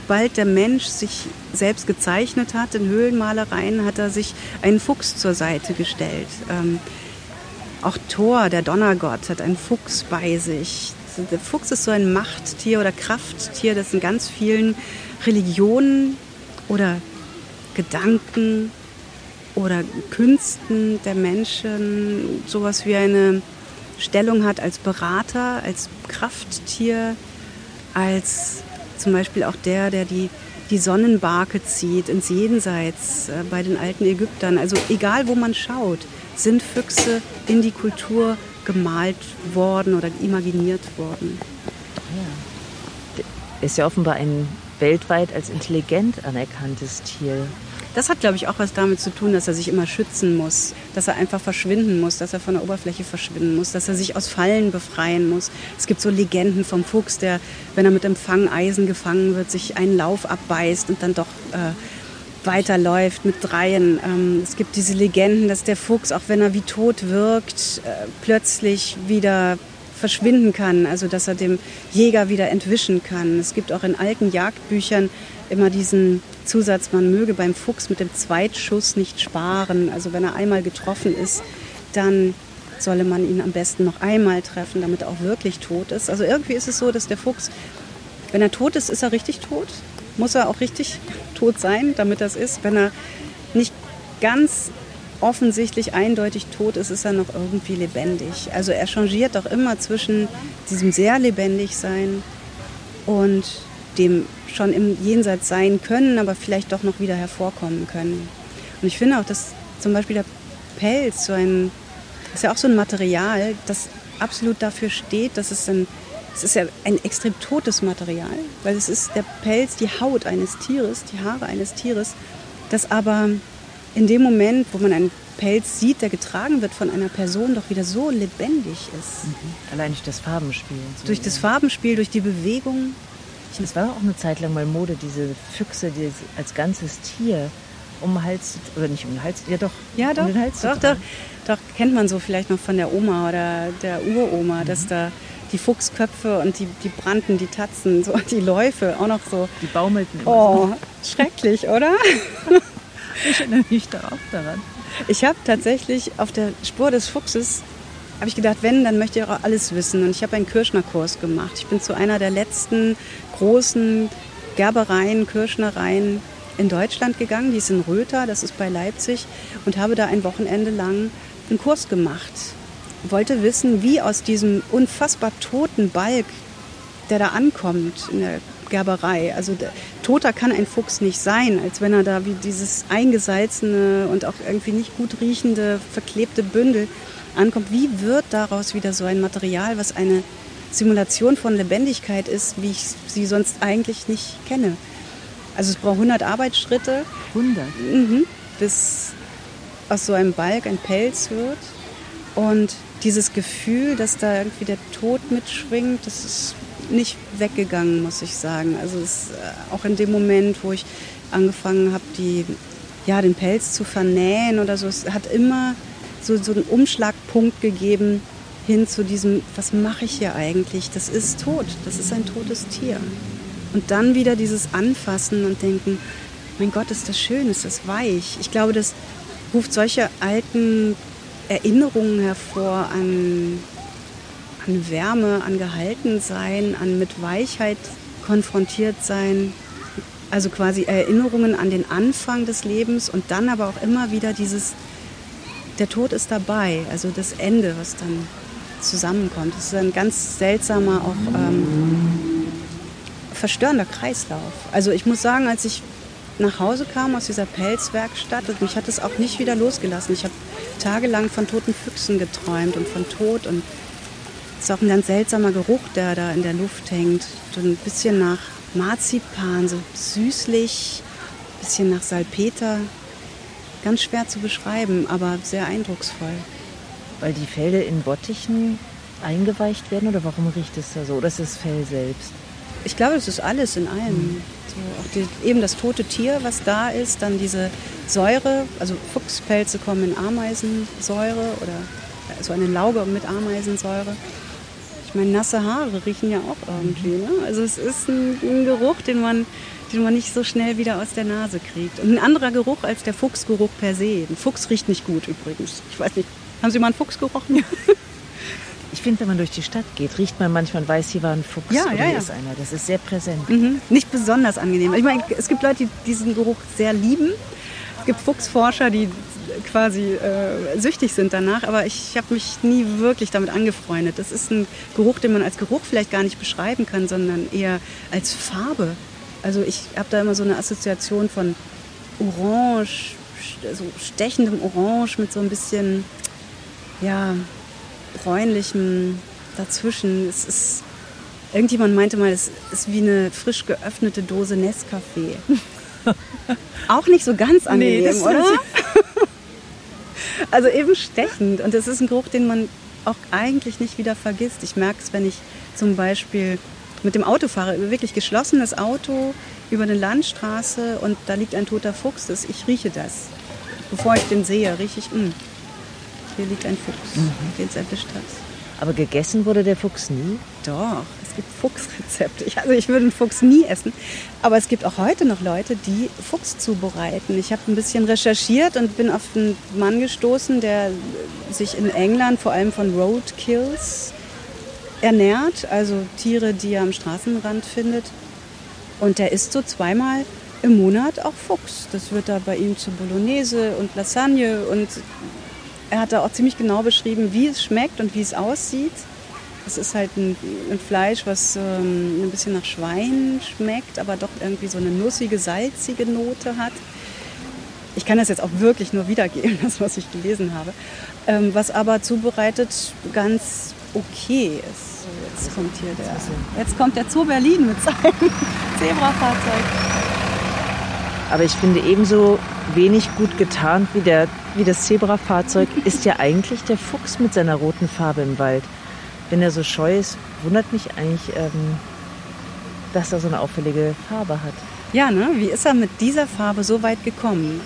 sobald der Mensch sich selbst gezeichnet hat in Höhlenmalereien, hat er sich einen Fuchs zur Seite gestellt. Ähm, auch Thor, der Donnergott, hat einen Fuchs bei sich. Der Fuchs ist so ein Machttier oder Krafttier, das in ganz vielen Religionen oder Gedanken oder Künsten der Menschen sowas wie eine Stellung hat als Berater, als Krafttier, als zum Beispiel auch der, der die, die Sonnenbarke zieht ins Jenseits äh, bei den alten Ägyptern. Also egal wo man schaut, sind Füchse in die Kultur gemalt worden oder imaginiert worden. Ja. Ist ja offenbar ein weltweit als intelligent anerkanntes Tier. Das hat, glaube ich, auch was damit zu tun, dass er sich immer schützen muss, dass er einfach verschwinden muss, dass er von der Oberfläche verschwinden muss, dass er sich aus Fallen befreien muss. Es gibt so Legenden vom Fuchs, der, wenn er mit dem Fangeisen gefangen wird, sich einen Lauf abbeißt und dann doch äh, weiterläuft mit Dreien. Ähm, es gibt diese Legenden, dass der Fuchs, auch wenn er wie tot wirkt, äh, plötzlich wieder verschwinden kann, also dass er dem Jäger wieder entwischen kann. Es gibt auch in alten Jagdbüchern immer diesen Zusatz, man möge beim Fuchs mit dem Zweitschuss nicht sparen. Also wenn er einmal getroffen ist, dann solle man ihn am besten noch einmal treffen, damit er auch wirklich tot ist. Also irgendwie ist es so, dass der Fuchs, wenn er tot ist, ist er richtig tot. Muss er auch richtig tot sein, damit das ist. Wenn er nicht ganz offensichtlich eindeutig tot ist, ist er noch irgendwie lebendig. Also er changiert doch immer zwischen diesem sehr lebendig sein und dem schon im Jenseits sein können, aber vielleicht doch noch wieder hervorkommen können. Und ich finde auch, dass zum Beispiel der Pelz so ein, ist ja auch so ein Material, das absolut dafür steht, dass es ein, es ist ja ein extrem totes Material, weil es ist der Pelz, die Haut eines Tieres, die Haare eines Tieres, das aber in dem Moment, wo man einen Pelz sieht, der getragen wird von einer Person, doch wieder so lebendig ist. Mhm. Allein durch das Farbenspiel. So durch das Farbenspiel, durch die Bewegung. Es war auch eine Zeit lang mal Mode, diese Füchse die als ganzes Tier um den Hals, oder nicht um den Hals, ja doch, ja, doch, um den Hals doch, doch, doch, kennt man so vielleicht noch von der Oma oder der Uroma, mhm. dass da die Fuchsköpfe und die, die Branden, die Tatzen, so die Läufe auch noch so. Die baumelten immer Oh, so. schrecklich, oder? ich erinnere mich da auch daran. Ich habe tatsächlich auf der Spur des Fuchses habe ich gedacht, wenn, dann möchte ich auch alles wissen. Und ich habe einen Kirschnerkurs gemacht. Ich bin zu einer der letzten großen Gerbereien, Kirschnereien in Deutschland gegangen. Die ist in Röther, das ist bei Leipzig. Und habe da ein Wochenende lang einen Kurs gemacht wollte wissen, wie aus diesem unfassbar toten Balk, der da ankommt in der Gerberei, also toter kann ein Fuchs nicht sein, als wenn er da wie dieses eingesalzene und auch irgendwie nicht gut riechende, verklebte Bündel ankommt. Wie wird daraus wieder so ein Material, was eine Simulation von Lebendigkeit ist, wie ich sie sonst eigentlich nicht kenne? Also es braucht 100 Arbeitsschritte. 100? Mhm, bis aus so einem Balk ein Pelz wird. Und dieses Gefühl, dass da irgendwie der Tod mitschwingt, das ist nicht weggegangen, muss ich sagen. Also es, äh, auch in dem Moment, wo ich angefangen habe, die, ja, den Pelz zu vernähen oder so, es hat immer so, so einen Umschlagpunkt gegeben hin zu diesem, was mache ich hier eigentlich? Das ist tot, das ist ein totes Tier. Und dann wieder dieses Anfassen und denken, mein Gott, ist das schön, ist das weich. Ich glaube, das ruft solche alten Erinnerungen hervor an, an Wärme, an Gehaltensein, an mit Weichheit konfrontiert sein. Also quasi Erinnerungen an den Anfang des Lebens und dann aber auch immer wieder dieses, der Tod ist dabei, also das Ende, was dann zusammenkommt. Das ist ein ganz seltsamer, auch ähm, verstörender Kreislauf. Also ich muss sagen, als ich nach Hause kam aus dieser Pelzwerkstatt, und mich hat es auch nicht wieder losgelassen. Ich habe tagelang von toten Füchsen geträumt und von Tod und es ist auch ein ganz seltsamer Geruch, der da in der Luft hängt. So ein bisschen nach Marzipan, so süßlich, ein bisschen nach Salpeter. Ganz schwer zu beschreiben, aber sehr eindrucksvoll. Weil die Felder in Bottichen eingeweicht werden oder warum riecht es da so? Oder ist das Fell selbst? Ich glaube, es ist alles in allem. Mhm. So, auch die, eben das tote Tier, was da ist, dann diese Säure, also Fuchspelze kommen in Ameisensäure oder so eine Lauge mit Ameisensäure. Ich meine, nasse Haare riechen ja auch irgendwie. Ne? Also es ist ein, ein, Geruch, den man, den man nicht so schnell wieder aus der Nase kriegt. Und ein anderer Geruch als der Fuchsgeruch per se. Ein Fuchs riecht nicht gut übrigens. Ich weiß nicht, haben Sie mal einen Fuchs gerochen? Ich finde, wenn man durch die Stadt geht, riecht man manchmal und weiß, hier war ein Fuchs ja, oder ja, hier ja. ist einer. Das ist sehr präsent. Mhm. Nicht besonders angenehm. Ich meine, es gibt Leute, die diesen Geruch sehr lieben. Es gibt Fuchsforscher, die quasi äh, süchtig sind danach, aber ich habe mich nie wirklich damit angefreundet. Das ist ein Geruch, den man als Geruch vielleicht gar nicht beschreiben kann, sondern eher als Farbe. Also ich habe da immer so eine Assoziation von Orange, so stechendem Orange mit so ein bisschen, ja, bräunlichem dazwischen. Es ist, irgendjemand meinte mal, es ist wie eine frisch geöffnete Dose Nescafé. Auch nicht so ganz angenehm, nee, oder? also eben stechend. Und das ist ein Geruch, den man auch eigentlich nicht wieder vergisst. Ich merke es, wenn ich zum Beispiel mit dem Auto fahre, wirklich geschlossenes Auto über eine Landstraße und da liegt ein toter Fuchs. Ich rieche das. Bevor ich den sehe, rieche ich, mh, hm, hier liegt ein Fuchs, mhm. den es erwischt hat. Aber gegessen wurde der Fuchs nie? Doch, es gibt Fuchsrezepte. Ich, also ich würde einen Fuchs nie essen. Aber es gibt auch heute noch Leute, die Fuchs zubereiten. Ich habe ein bisschen recherchiert und bin auf einen Mann gestoßen, der sich in England vor allem von Roadkills ernährt, also Tiere, die er am Straßenrand findet. Und der isst so zweimal im Monat auch Fuchs. Das wird da bei ihm zu Bolognese und Lasagne und er hat da auch ziemlich genau beschrieben, wie es schmeckt und wie es aussieht. Es ist halt ein, ein Fleisch, was ähm, ein bisschen nach Schwein schmeckt, aber doch irgendwie so eine nussige, salzige Note hat. Ich kann das jetzt auch wirklich nur wiedergeben, das, was ich gelesen habe. Ähm, was aber zubereitet ganz okay ist. So, jetzt kommt hier der, jetzt kommt der Zoo Berlin mit seinem Zebrafahrzeug. Aber ich finde ebenso wenig gut getarnt wie, der, wie das Zebrafahrzeug ist ja eigentlich der Fuchs mit seiner roten Farbe im Wald. Wenn er so scheu ist, wundert mich eigentlich, ähm, dass er so eine auffällige Farbe hat. Ja, ne? Wie ist er mit dieser Farbe so weit gekommen?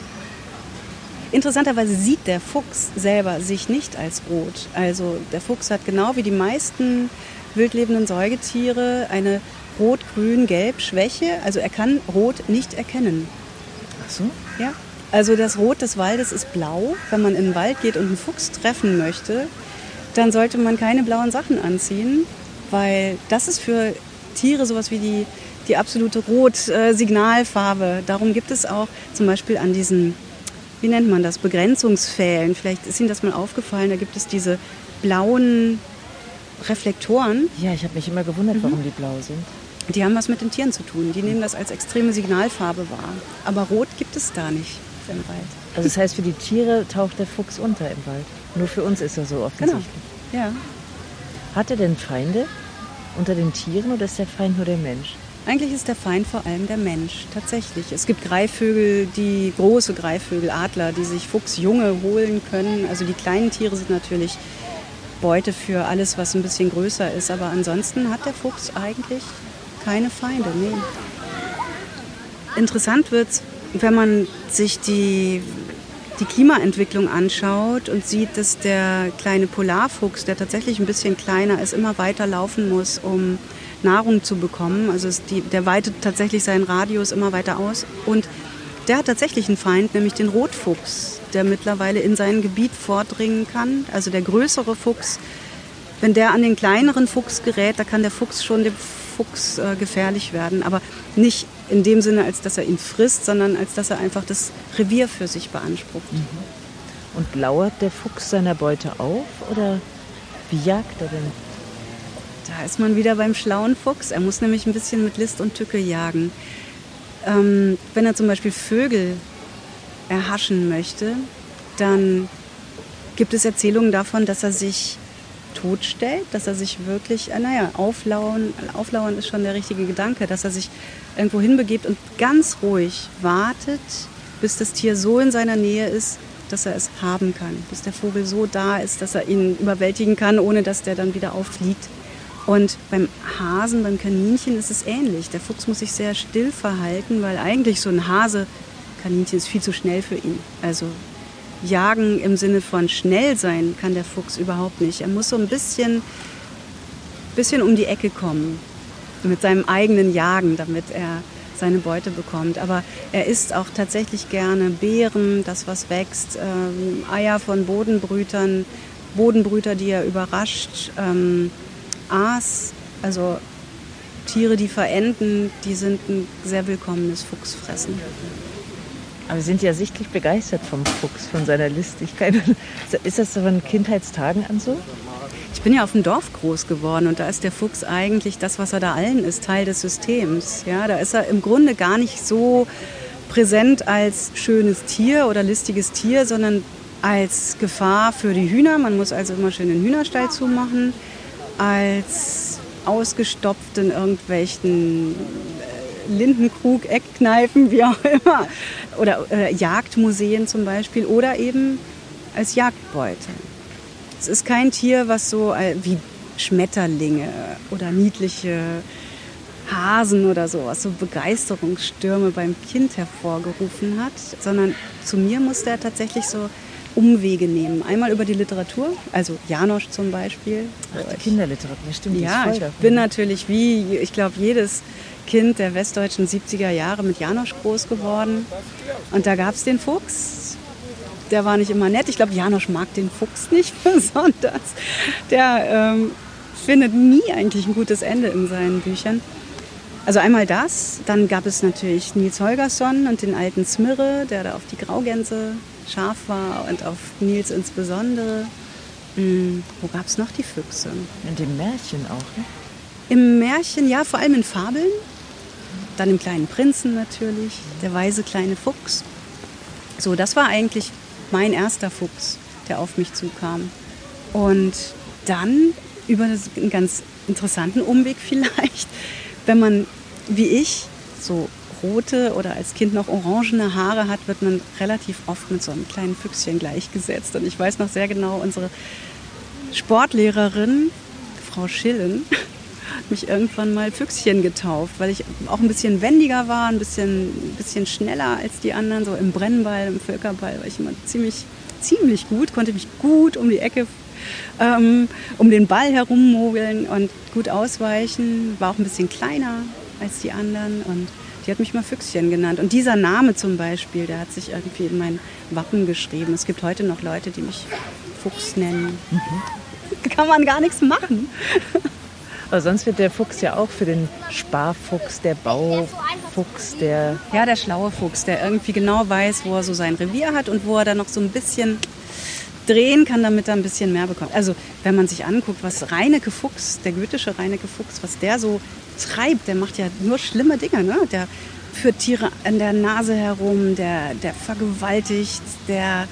Interessanterweise sieht der Fuchs selber sich nicht als rot. Also der Fuchs hat genau wie die meisten wildlebenden Säugetiere eine rot-grün-gelb-Schwäche. Also er kann Rot nicht erkennen. Ach so? Ja. Also das Rot des Waldes ist blau. Wenn man in den Wald geht und einen Fuchs treffen möchte, dann sollte man keine blauen Sachen anziehen, weil das ist für Tiere sowas wie die, die absolute Rot-Signalfarbe. Darum gibt es auch zum Beispiel an diesen, wie nennt man das, Begrenzungspfählen. Vielleicht ist Ihnen das mal aufgefallen, da gibt es diese blauen Reflektoren. Ja, ich habe mich immer gewundert, mhm. warum die blau sind. Die haben was mit den Tieren zu tun. Die nehmen das als extreme Signalfarbe wahr. Aber rot gibt es da nicht im Wald. Also das heißt, für die Tiere taucht der Fuchs unter im Wald. Nur für uns ist er so offensichtlich. Genau. Ja. Hat er denn Feinde unter den Tieren oder ist der Feind nur der Mensch? Eigentlich ist der Feind vor allem der Mensch, tatsächlich. Es gibt Greifvögel, die große Greifvögel, Adler, die sich Fuchsjunge holen können. Also die kleinen Tiere sind natürlich Beute für alles, was ein bisschen größer ist. Aber ansonsten hat der Fuchs eigentlich keine Feinde. Nee. Interessant wird es, wenn man sich die, die Klimaentwicklung anschaut und sieht, dass der kleine Polarfuchs, der tatsächlich ein bisschen kleiner ist, immer weiter laufen muss, um Nahrung zu bekommen. Also die, der weitet tatsächlich seinen Radius immer weiter aus. Und der hat tatsächlich einen Feind, nämlich den Rotfuchs, der mittlerweile in sein Gebiet vordringen kann. Also der größere Fuchs, wenn der an den kleineren Fuchs gerät, da kann der Fuchs schon dem Fuchs äh, gefährlich werden. Aber nicht in dem Sinne, als dass er ihn frisst, sondern als dass er einfach das Revier für sich beansprucht. Mhm. Und lauert der Fuchs seiner Beute auf oder wie jagt er denn? Da ist man wieder beim schlauen Fuchs. Er muss nämlich ein bisschen mit List und Tücke jagen. Ähm, wenn er zum Beispiel Vögel erhaschen möchte, dann gibt es Erzählungen davon, dass er sich totstellt, dass er sich wirklich, äh, naja, auflauern, auflauern ist schon der richtige Gedanke, dass er sich irgendwo hinbegibt und ganz ruhig wartet, bis das Tier so in seiner Nähe ist, dass er es haben kann, bis der Vogel so da ist, dass er ihn überwältigen kann, ohne dass der dann wieder auffliegt. Und beim Hasen, beim Kaninchen ist es ähnlich. Der Fuchs muss sich sehr still verhalten, weil eigentlich so ein Hase, Kaninchen ist viel zu schnell für ihn. Also jagen im Sinne von schnell sein kann der Fuchs überhaupt nicht. Er muss so ein bisschen, bisschen um die Ecke kommen mit seinem eigenen Jagen, damit er seine Beute bekommt. Aber er isst auch tatsächlich gerne Beeren, das was wächst, ähm, Eier von Bodenbrütern, Bodenbrüter, die er überrascht. Ähm, Aas, also Tiere, die verenden, die sind ein sehr willkommenes Fuchsfressen. Aber Sie sind ja sichtlich begeistert vom Fuchs, von seiner Listigkeit. Ist das von Kindheitstagen an so? Ich bin ja auf dem Dorf groß geworden und da ist der Fuchs eigentlich das, was er da allen ist, Teil des Systems. Ja, da ist er im Grunde gar nicht so präsent als schönes Tier oder listiges Tier, sondern als Gefahr für die Hühner. Man muss also immer schön den Hühnerstall zumachen als ausgestopft in irgendwelchen äh, Lindenkrug, Eckkneipen, wie auch immer. Oder äh, Jagdmuseen zum Beispiel. Oder eben als Jagdbeute. Es ist kein Tier, was so äh, wie Schmetterlinge oder niedliche Hasen oder so, was so Begeisterungsstürme beim Kind hervorgerufen hat, sondern zu mir muss der tatsächlich so Umwege nehmen. Einmal über die Literatur, also Janosch zum Beispiel. Ach, die Kinderliteratur, stimmt. Ja, ich davon. bin natürlich wie, ich glaube, jedes Kind der westdeutschen 70er Jahre mit Janosch groß geworden. Und da gab es den Fuchs. Der war nicht immer nett. Ich glaube, Janosch mag den Fuchs nicht besonders. Der ähm, findet nie eigentlich ein gutes Ende in seinen Büchern. Also einmal das, dann gab es natürlich Nils Holgersson und den alten Smirre, der da auf die Graugänse scharf war und auf Nils insbesondere. Hm, wo gab es noch die Füchse? In dem Märchen auch, ne? Im Märchen, ja, vor allem in Fabeln. Dann im kleinen Prinzen natürlich, der weise kleine Fuchs. So, das war eigentlich mein erster Fuchs, der auf mich zukam. Und dann über einen ganz interessanten Umweg vielleicht, wenn man wie ich so rote oder als Kind noch orangene Haare hat, wird man relativ oft mit so einem kleinen Füchschen gleichgesetzt. Und ich weiß noch sehr genau, unsere Sportlehrerin, Frau Schillen, hat mich irgendwann mal Füchschen getauft, weil ich auch ein bisschen wendiger war, ein bisschen, ein bisschen schneller als die anderen. So im Brennball, im Völkerball war ich immer ziemlich, ziemlich gut, konnte mich gut um die Ecke ähm, um den Ball herummogeln und gut ausweichen. War auch ein bisschen kleiner als die anderen und die hat mich mal Füchschen genannt. Und dieser Name zum Beispiel, der hat sich irgendwie in mein Wappen geschrieben. Es gibt heute noch Leute, die mich Fuchs nennen. Mhm. Kann man gar nichts machen. Aber sonst wird der Fuchs ja auch für den Sparfuchs, der Baufuchs, der. Ja, der schlaue Fuchs, der irgendwie genau weiß, wo er so sein Revier hat und wo er dann noch so ein bisschen drehen kann, damit er ein bisschen mehr bekommt. Also wenn man sich anguckt, was Reineke Fuchs, der goethische Reineke Fuchs, was der so treibt, der macht ja nur schlimme Dinge. Ne? Der führt Tiere an der Nase herum, der, der vergewaltigt, der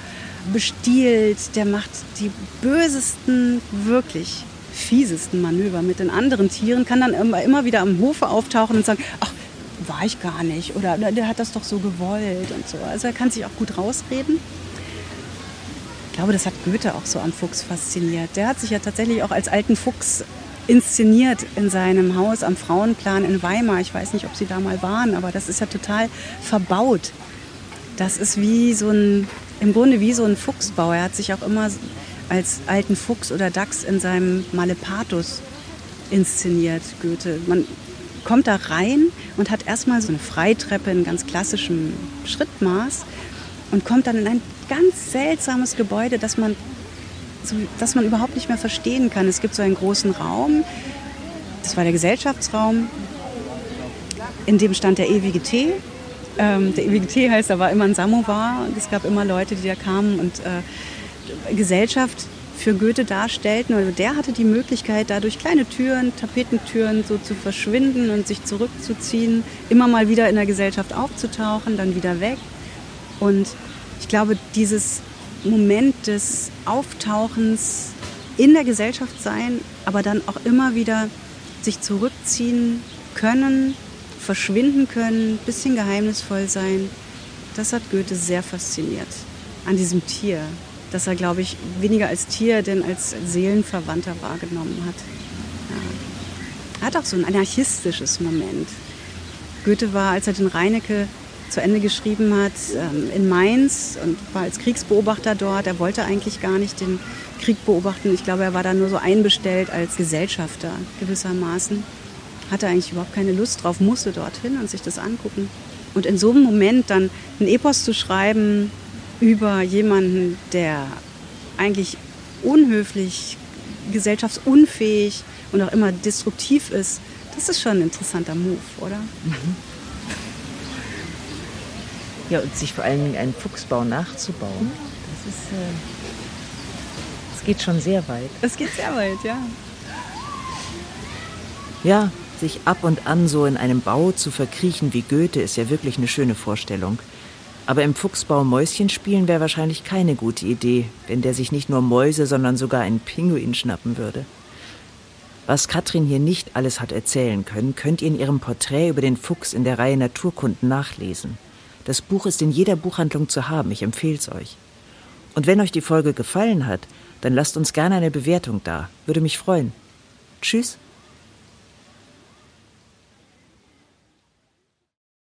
bestiehlt, der macht die bösesten, wirklich fiesesten Manöver mit den anderen Tieren, kann dann immer, immer wieder am Hofe auftauchen und sagen, ach, war ich gar nicht oder der hat das doch so gewollt und so. Also er kann sich auch gut rausreden. Ich glaube, das hat Goethe auch so am Fuchs fasziniert. Der hat sich ja tatsächlich auch als alten Fuchs inszeniert in seinem Haus am Frauenplan in Weimar. Ich weiß nicht, ob Sie da mal waren, aber das ist ja total verbaut. Das ist wie so ein, im Grunde wie so ein Fuchsbau. Er hat sich auch immer als alten Fuchs oder Dachs in seinem Malepatus inszeniert, Goethe. Man kommt da rein und hat erstmal so eine Freitreppe in ganz klassischem Schrittmaß und kommt dann in ein ganz seltsames Gebäude, das man, so, das man überhaupt nicht mehr verstehen kann. Es gibt so einen großen Raum, das war der Gesellschaftsraum, in dem stand der ewige Tee. Ähm, der ewige Tee heißt, da war immer ein Samovar. Es gab immer Leute, die da kamen und äh, Gesellschaft für Goethe darstellten. Also der hatte die Möglichkeit, da durch kleine Türen, Tapetentüren so zu verschwinden und sich zurückzuziehen, immer mal wieder in der Gesellschaft aufzutauchen, dann wieder weg. Und ich glaube, dieses Moment des Auftauchens in der Gesellschaft sein, aber dann auch immer wieder sich zurückziehen können, verschwinden können, bisschen geheimnisvoll sein, das hat Goethe sehr fasziniert an diesem Tier das er, glaube ich, weniger als Tier, denn als Seelenverwandter wahrgenommen hat. Er hat auch so ein anarchistisches Moment. Goethe war, als er den Reinecke zu Ende geschrieben hat, ähm, in Mainz und war als Kriegsbeobachter dort. Er wollte eigentlich gar nicht den Krieg beobachten. Ich glaube, er war da nur so einbestellt als Gesellschafter gewissermaßen. Hatte eigentlich überhaupt keine Lust drauf, musste dorthin und sich das angucken. Und in so einem Moment dann ein Epos zu schreiben, über jemanden, der eigentlich unhöflich, gesellschaftsunfähig und auch immer destruktiv ist, das ist schon ein interessanter Move, oder? Mhm. Ja, und sich vor allen Dingen einen Fuchsbau nachzubauen, das ist, äh, das geht schon sehr weit. Es geht sehr weit, ja. Ja, sich ab und an so in einem Bau zu verkriechen wie Goethe ist ja wirklich eine schöne Vorstellung. Aber im Fuchsbau Mäuschen spielen wäre wahrscheinlich keine gute Idee, wenn der sich nicht nur Mäuse, sondern sogar einen Pinguin schnappen würde. Was Katrin hier nicht alles hat erzählen können, könnt ihr in ihrem Porträt über den Fuchs in der Reihe Naturkunden nachlesen. Das Buch ist in jeder Buchhandlung zu haben, ich empfehle es euch. Und wenn euch die Folge gefallen hat, dann lasst uns gerne eine Bewertung da, würde mich freuen. Tschüss.